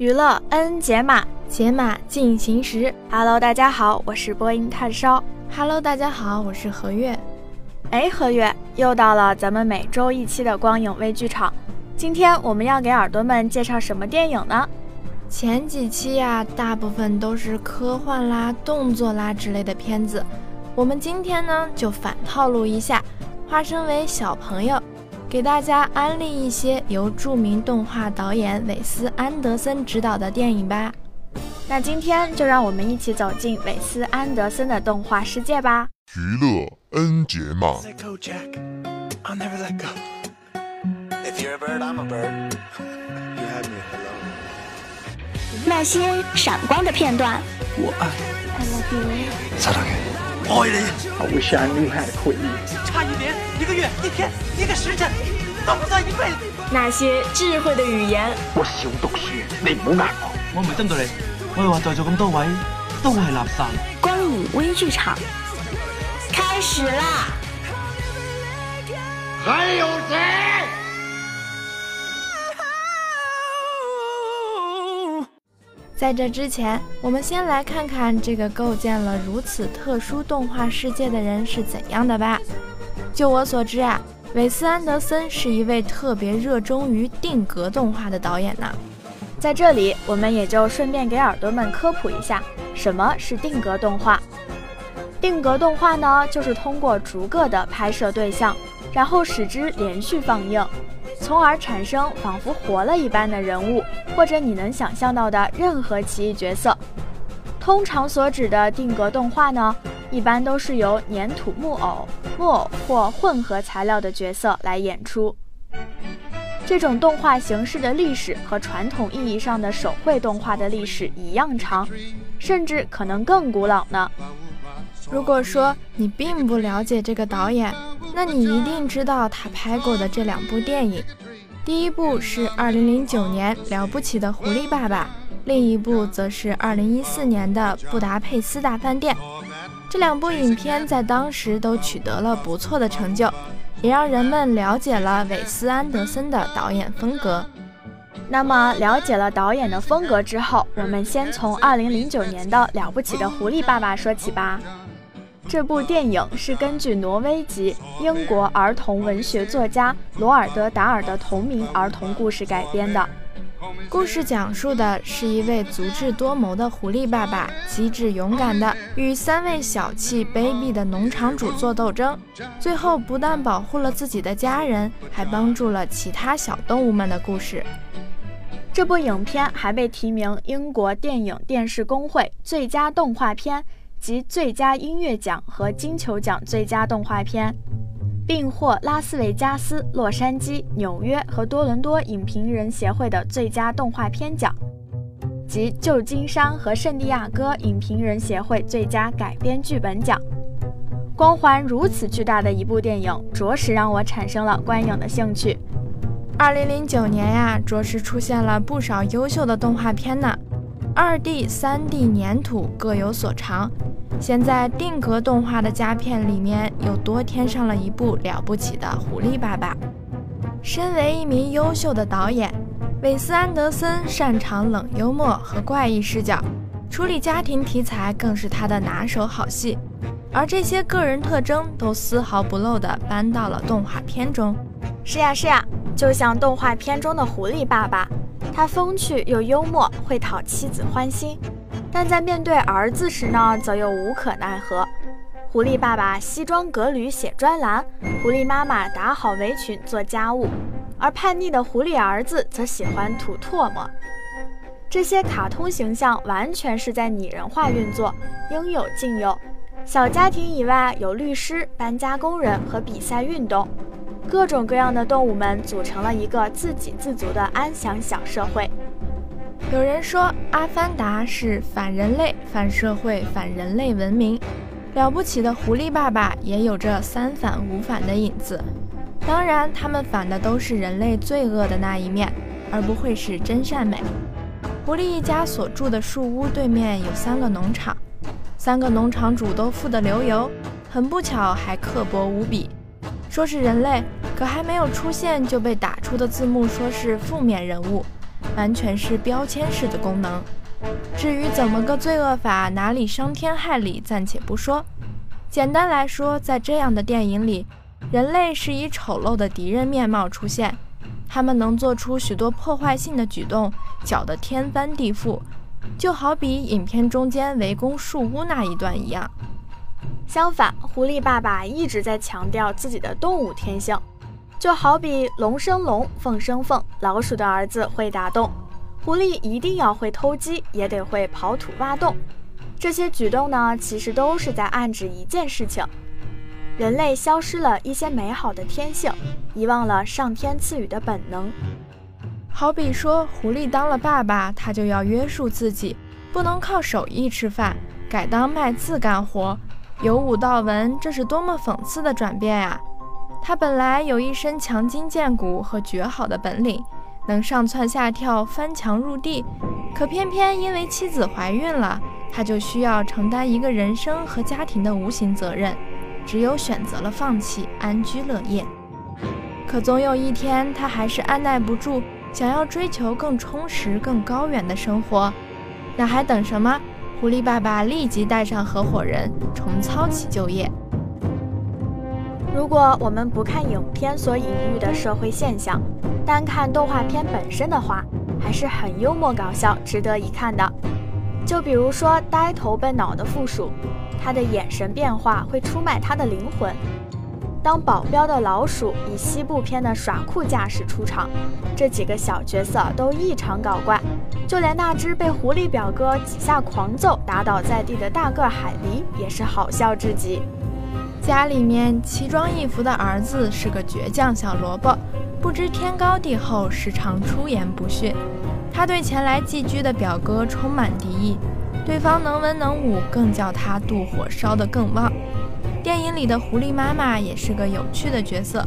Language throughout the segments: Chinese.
娱乐 N 解码，解码进行时。Hello，大家好，我是播音炭烧。Hello，大家好，我是何月。哎，何月，又到了咱们每周一期的光影微剧场。今天我们要给耳朵们介绍什么电影呢？前几期呀，大部分都是科幻啦、动作啦之类的片子。我们今天呢，就反套路一下，化身为小朋友。给大家安利一些由著名动画导演韦斯·安德森执导的电影吧。那今天就让我们一起走进韦斯·安德森的动画世界吧。娱乐 N 解码。那些闪光的片段。我爱。I love you。爱你。I wish I knew how to quit you。差一年、一个月、一天、一个时辰，都不算一辈子。那些智慧的语言。我少讀書，你唔好呃我。我唔係針對你，我係話在座咁多位都係垃圾。光影微劇場開始啦！還有誰？在这之前，我们先来看看这个构建了如此特殊动画世界的人是怎样的吧。就我所知啊，韦斯·安德森是一位特别热衷于定格动画的导演呢。在这里，我们也就顺便给耳朵们科普一下，什么是定格动画。定格动画呢，就是通过逐个的拍摄对象，然后使之连续放映。从而产生仿佛活了一般的人物，或者你能想象到的任何奇异角色。通常所指的定格动画呢，一般都是由粘土木偶、木偶或混合材料的角色来演出。这种动画形式的历史和传统意义上的手绘动画的历史一样长，甚至可能更古老呢。如果说你并不了解这个导演，那你一定知道他拍过的这两部电影。第一部是2009年《了不起的狐狸爸爸》，另一部则是2014年的《布达佩斯大饭店》。这两部影片在当时都取得了不错的成就，也让人们了解了韦斯·安德森的导演风格。那么，了解了导演的风格之后，我们先从2009年的《了不起的狐狸爸爸》说起吧。这部电影是根据挪威籍英国儿童文学作家罗尔德·达尔的同名儿童故事改编的。故事讲述的是一位足智多谋的狐狸爸爸，机智勇敢的与三位小气卑鄙的农场主做斗争，最后不但保护了自己的家人，还帮助了其他小动物们的故事。这部影片还被提名英国电影电视工会最佳动画片。及最佳音乐奖和金球奖最佳动画片，并获拉斯维加斯、洛杉矶、纽约和多伦多影评人协会的最佳动画片奖，及旧金山和圣地亚哥影评人协会最佳改编剧本奖。光环如此巨大的一部电影，着实让我产生了观影的兴趣。二零零九年呀，着实出现了不少优秀的动画片呢。二 D、三 D 粘土各有所长，现在定格动画的佳片里面又多添上了一部了不起的狐狸爸爸。身为一名优秀的导演，韦斯·安德森擅长冷幽默和怪异视角，处理家庭题材更是他的拿手好戏。而这些个人特征都丝毫不漏地搬到了动画片中。是呀是呀，就像动画片中的狐狸爸爸。他风趣又幽默，会讨妻子欢心，但在面对儿子时呢，则又无可奈何。狐狸爸爸西装革履写专栏，狐狸妈妈打好围裙做家务，而叛逆的狐狸儿子则喜欢吐唾沫。这些卡通形象完全是在拟人化运作，应有尽有。小家庭以外，有律师、搬家工人和比赛运动。各种各样的动物们组成了一个自给自足的安详小社会。有人说，《阿凡达》是反人类、反社会、反人类文明。了不起的狐狸爸爸也有着三反五反的影子。当然，他们反的都是人类罪恶的那一面，而不会是真善美。狐狸一家所住的树屋对面有三个农场，三个农场主都富得流油，很不巧还刻薄无比。说是人类，可还没有出现就被打出的字幕说是负面人物，完全是标签式的功能。至于怎么个罪恶法，哪里伤天害理，暂且不说。简单来说，在这样的电影里。人类是以丑陋的敌人面貌出现，他们能做出许多破坏性的举动，搅得天翻地覆，就好比影片中间围攻树屋那一段一样。相反，狐狸爸爸一直在强调自己的动物天性，就好比龙生龙，凤生凤，老鼠的儿子会打洞，狐狸一定要会偷鸡，也得会刨土挖洞。这些举动呢，其实都是在暗指一件事情。人类消失了一些美好的天性，遗忘了上天赐予的本能。好比说，狐狸当了爸爸，他就要约束自己，不能靠手艺吃饭，改当卖字干活，由武到文，这是多么讽刺的转变呀！他本来有一身强筋健骨和绝好的本领，能上蹿下跳、翻墙入地，可偏偏因为妻子怀孕了，他就需要承担一个人生和家庭的无形责任。只有选择了放弃，安居乐业。可总有一天，他还是按耐不住，想要追求更充实、更高远的生活。那还等什么？狐狸爸爸立即带上合伙人，重操起就业。如果我们不看影片所隐喻的社会现象，单看动画片本身的话，还是很幽默搞笑，值得一看的。就比如说呆头笨脑的负鼠。他的眼神变化会出卖他的灵魂。当保镖的老鼠以西部片的耍酷架势出场，这几个小角色都异常搞怪，就连那只被狐狸表哥几下狂揍打倒在地的大个海狸也是好笑至极。家里面奇装异服的儿子是个倔强小萝卜，不知天高地厚，时常出言不逊。他对前来寄居的表哥充满敌意。对方能文能武，更叫他妒火烧得更旺。电影里的狐狸妈妈也是个有趣的角色，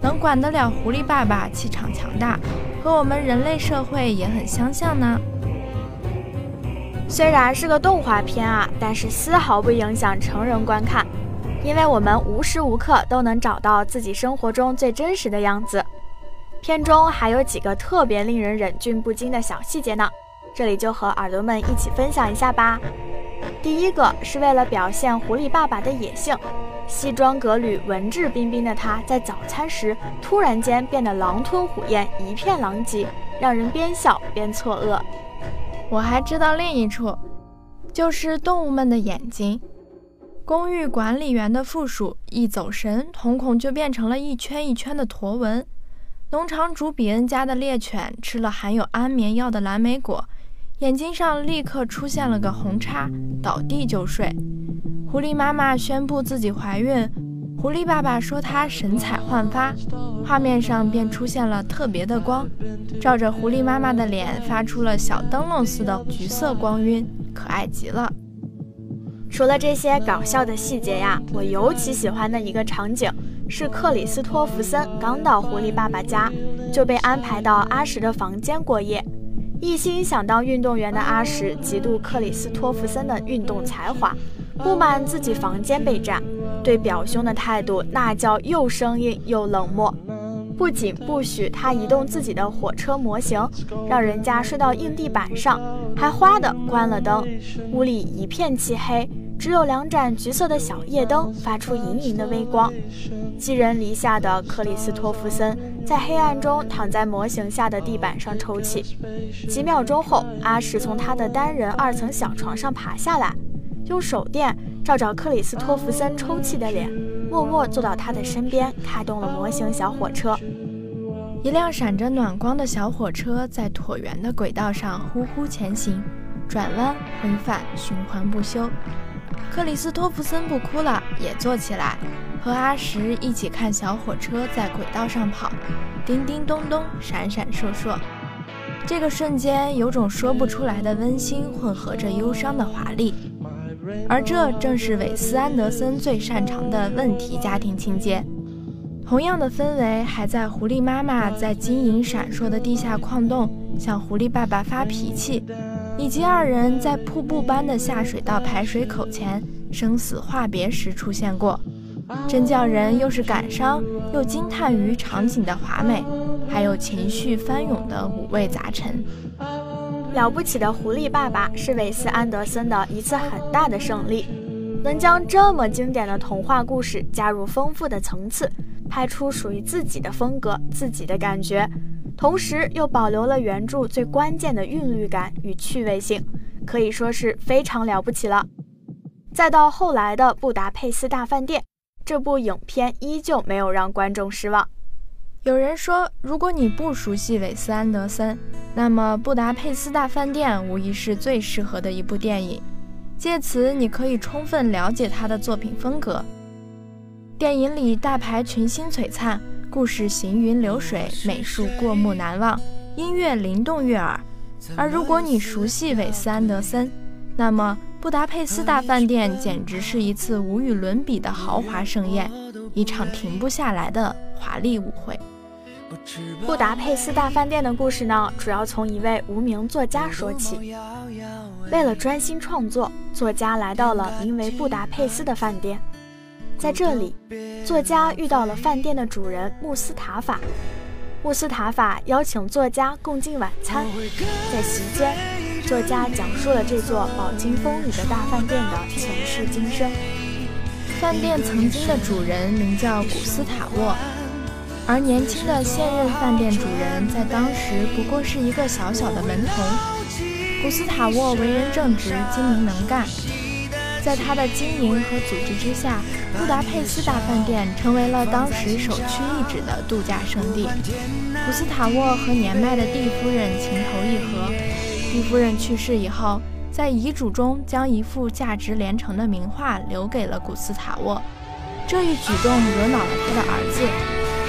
能管得了狐狸爸爸，气场强大，和我们人类社会也很相像呢。虽然是个动画片啊，但是丝毫不影响成人观看，因为我们无时无刻都能找到自己生活中最真实的样子。片中还有几个特别令人忍俊不禁的小细节呢。这里就和耳朵们一起分享一下吧。第一个是为了表现狐狸爸爸的野性，西装革履、文质彬彬的他在早餐时突然间变得狼吞虎咽，一片狼藉，让人边笑边错愕。我还知道另一处，就是动物们的眼睛。公寓管理员的负鼠一走神，瞳孔就变成了一圈一圈的驼纹。农场主比恩家的猎犬吃了含有安眠药的蓝莓果。眼睛上立刻出现了个红叉，倒地就睡。狐狸妈妈宣布自己怀孕，狐狸爸爸说他神采焕发，画面上便出现了特别的光，照着狐狸妈妈的脸发出了小灯笼似的橘色光晕，可爱极了。除了这些搞笑的细节呀，我尤其喜欢的一个场景是克里斯托弗森刚到狐狸爸爸家，就被安排到阿什的房间过夜。一心想当运动员的阿什嫉妒克里斯托弗森的运动才华，不满自己房间被占，对表兄的态度那叫又生硬又冷漠。不仅不许他移动自己的火车模型，让人家睡到硬地板上，还哗的关了灯，屋里一片漆黑。只有两盏橘色的小夜灯发出莹莹的微光。寄人篱下的克里斯托弗森在黑暗中躺在模型下的地板上抽泣。几秒钟后，阿什从他的单人二层小床上爬下来，用手电照着克里斯托弗森抽泣的脸，默默坐到他的身边，开动了模型小火车。一辆闪着暖光的小火车在椭圆的轨道上呼呼前行，转弯回返，循环不休。克里斯托弗森不哭了，也坐起来。和阿石一起看小火车在轨道上跑，叮叮咚咚，闪闪烁烁。这个瞬间有种说不出来的温馨，混合着忧伤的华丽。而这正是韦斯安德森最擅长的问题家庭情节。同样的氛围还在狐狸妈妈在晶莹闪烁的地下矿洞向狐狸爸爸发脾气，以及二人在瀑布般的下水道排水口前生死话别时出现过，真叫人又是感伤又惊叹于场景的华美，还有情绪翻涌的五味杂陈。了不起的狐狸爸爸是韦斯安德森的一次很大的胜利，能将这么经典的童话故事加入丰富的层次，拍出属于自己的风格、自己的感觉，同时又保留了原著最关键的韵律感与趣味性，可以说是非常了不起了。再到后来的《布达佩斯大饭店》，这部影片依旧没有让观众失望。有人说，如果你不熟悉韦斯安德森，那么《布达佩斯大饭店》无疑是最适合的一部电影。借此，你可以充分了解他的作品风格。电影里大牌群星璀璨，故事行云流水，美术过目难忘，音乐灵动悦耳。而如果你熟悉韦斯安德森，那么《布达佩斯大饭店》简直是一次无与伦比的豪华盛宴，一场停不下来的华丽舞会。布达佩斯大饭店的故事呢，主要从一位无名作家说起。为了专心创作，作家来到了名为布达佩斯的饭店。在这里，作家遇到了饭店的主人穆斯塔法。穆斯塔法邀请作家共进晚餐。在席间，作家讲述了这座饱经风雨的大饭店的前世今生。饭店曾经的主人名叫古斯塔沃。而年轻的现任饭店主人在当时不过是一个小小的门童。古斯塔沃为人正直、精明能干，在他的经营和组织之下，布达佩斯大饭店成为了当时首屈一指的度假胜地。古斯塔沃和年迈的蒂夫人情投意合，蒂夫人去世以后，在遗嘱中将一幅价值连城的名画留给了古斯塔沃。这一举动惹恼了他的儿子。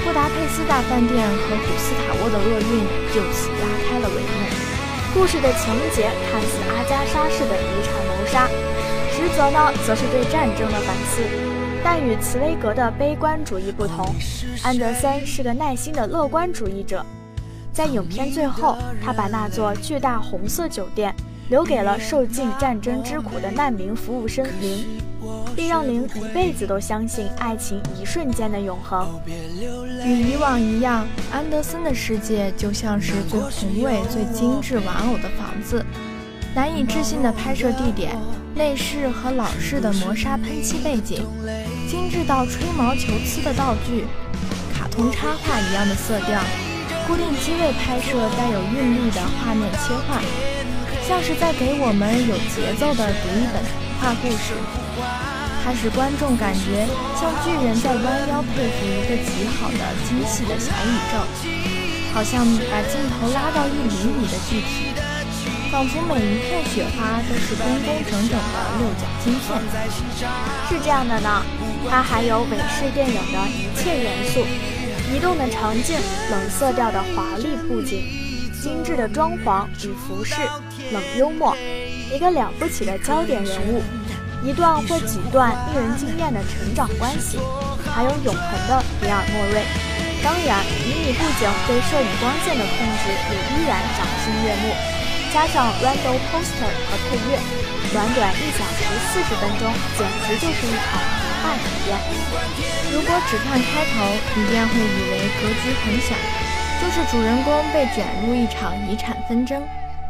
布达佩斯大饭店和古斯塔沃的厄运就此拉开了帷幕。故事的情节看似阿加莎式的遗产谋杀，实则呢，则是对战争的反思。但与茨威格的悲观主义不同，安德森是个耐心的乐观主义者。在影片最后，他把那座巨大红色酒店留给了受尽战争之苦的难民服务生林。并让林一辈子都相信爱情一瞬间的永恒。与以往一样，安德森的世界就像是最宏伟、最精致玩偶的房子，难以置信的拍摄地点、内饰和老式的磨砂喷漆背景、精致到吹毛求疵的道具、卡通插画一样的色调、固定机位拍摄带有韵律的画面切换，像是在给我们有节奏的读一本童话故事。它使观众感觉像巨人在弯腰佩服一个极好的精细的小宇宙，好像把镜头拉到一厘米的具体，仿佛每一片雪花都是工工整整的六角晶片。是这样的呢，它还有美式电影的一切元素：移动的场景、冷色调的华丽布景、精致的装潢与服饰、冷幽默，一个了不起的焦点人物。一段或几段令人惊艳的成长关系，还有永恒的比尔莫瑞。当然，迷你布景对摄影光线的控制也依然赏心悦目。加上 Randall Poster 和配乐，短短一小时四十分钟，简直就是一场童话体验。如果只看开头，你便会以为格局很小，就是主人公被卷入一场遗产纷争。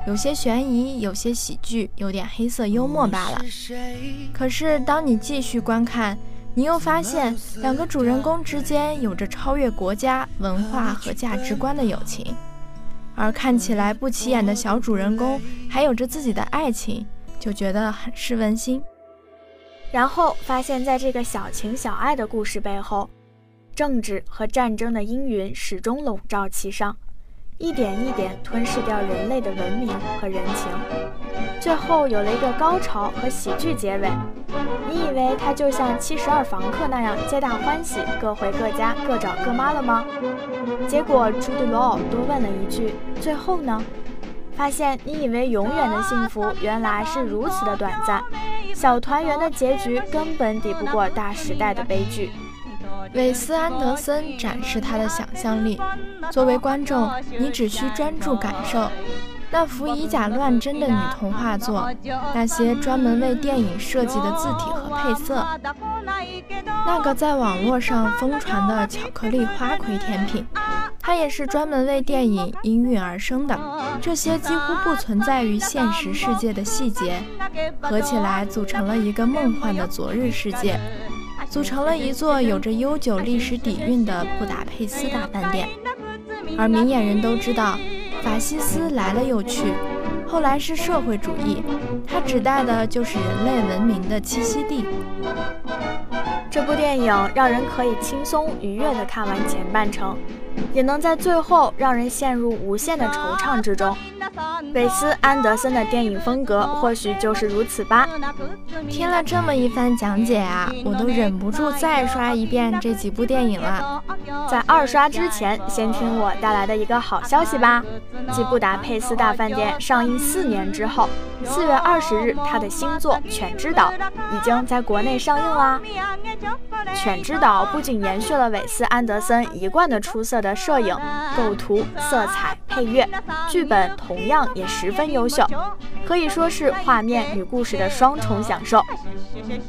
有些悬疑，有些喜剧，有点黑色幽默罢了。可是，当你继续观看，你又发现两个主人公之间有着超越国家、文化和价值观的友情，而看起来不起眼的小主人公还有着自己的爱情，就觉得很是温馨。然后发现，在这个小情小爱的故事背后，政治和战争的阴云始终笼罩其上。一点一点吞噬掉人类的文明和人情，最后有了一个高潮和喜剧结尾。你以为它就像《七十二房客》那样皆大欢喜，各回各家，各找各妈了吗？结果朱迪罗多问了一句：“最后呢？”发现你以为永远的幸福，原来是如此的短暂。小团圆的结局根本抵不过大时代的悲剧。韦斯安德森展示他的想象力。作为观众，你只需专注感受那幅以假乱真的女童画作，那些专门为电影设计的字体和配色，那个在网络上疯传的巧克力花魁甜品，它也是专门为电影应运而生的。这些几乎不存在于现实世界的细节，合起来组成了一个梦幻的昨日世界。组成了一座有着悠久历史底蕴的布达佩斯大饭店，而明眼人都知道，法西斯来了又去，后来是社会主义，它指代的就是人类文明的栖息地。这部电影让人可以轻松愉悦地看完前半程，也能在最后让人陷入无限的惆怅之中。韦斯安德森的电影风格或许就是如此吧。听了这么一番讲解啊，我都忍不住再刷一遍这几部电影了。在二刷之前，先听我带来的一个好消息吧。继《布达佩斯大饭店》上映四年之后，四月二十日，他的新作《犬之岛》已经在国内上映啦。《犬之岛》不仅延续了韦斯安德森一贯的出色的摄影、构图、色彩、配乐，剧本同同样也十分优秀，可以说是画面与故事的双重享受。《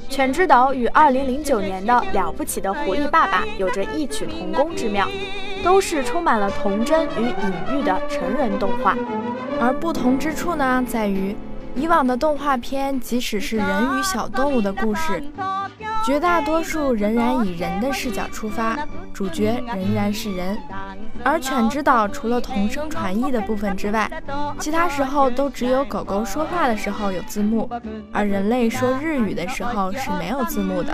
犬之岛》与二零零九年的《了不起的狐狸爸爸》有着异曲同工之妙，都是充满了童真与隐喻的成人动画，而不同之处呢，在于以往的动画片，即使是人与小动物的故事。绝大多数仍然以人的视角出发，主角仍然是人。而《犬之岛》除了同声传译的部分之外，其他时候都只有狗狗说话的时候有字幕，而人类说日语的时候是没有字幕的。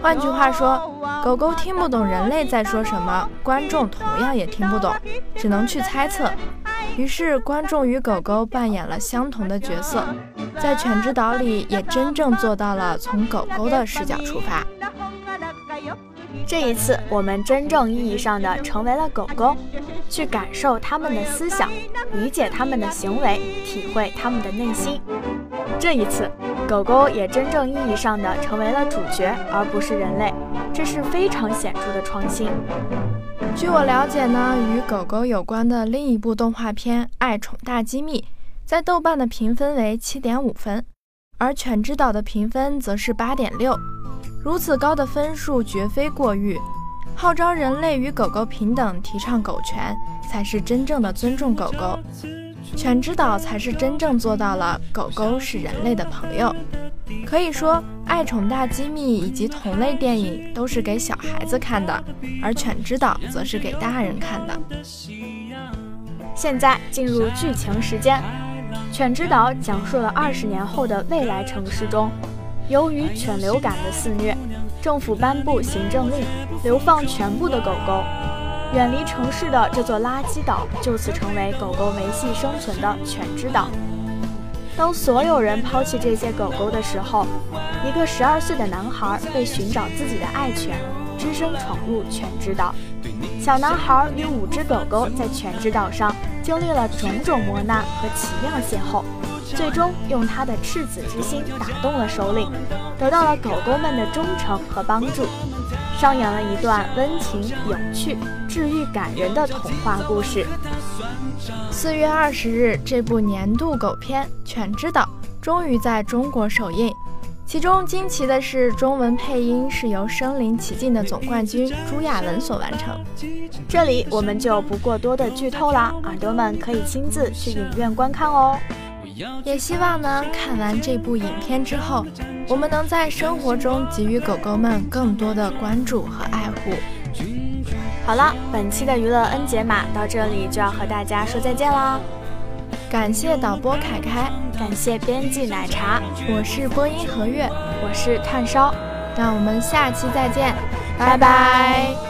换句话说，狗狗听不懂人类在说什么，观众同样也听不懂，只能去猜测。于是，观众与狗狗扮演了相同的角色，在《犬之岛》里也真正做到了从狗狗的视角出发。这一次，我们真正意义上的成为了狗狗，去感受他们的思想，理解他们的行为，体会他们的内心。这一次，狗狗也真正意义上的成为了主角，而不是人类，这是非常显著的创新。据我了解呢，与狗狗有关的另一部动画片《爱宠大机密》在豆瓣的评分为七点五分，而《犬之岛》的评分则是八点六。如此高的分数绝非过誉。号召人类与狗狗平等，提倡狗权，才是真正的尊重狗狗。《犬之岛》才是真正做到了狗狗是人类的朋友。可以说，《爱宠大机密》以及同类电影都是给小孩子看的，而《犬之岛》则是给大人看的。现在进入剧情时间，《犬之岛》讲述了二十年后的未来城市中，由于犬流感的肆虐，政府颁布行政令，流放全部的狗狗。远离城市的这座垃圾岛，就此成为狗狗维系生存的犬之岛。当所有人抛弃这些狗狗的时候，一个十二岁的男孩为寻找自己的爱犬，只身闯入犬之岛。小男孩与五只狗狗在犬之岛上经历了种种磨难和奇妙邂逅，最终用他的赤子之心打动了首领，得到了狗狗们的忠诚和帮助。上演了一段温情、有趣、治愈、感人的童话故事。四月二十日，这部年度狗片《犬之岛》终于在中国首映。其中惊奇的是，中文配音是由身临其境的总冠军朱亚文所完成。这里我们就不过多的剧透啦，耳朵们可以亲自去影院观看哦。也希望呢，看完这部影片之后，我们能在生活中给予狗狗们更多的关注和爱护。好了，本期的娱乐 N 解码到这里就要和大家说再见啦！感谢导播凯凯，感谢编辑奶茶，我是播音何月，我是炭烧，那我们下期再见，拜拜。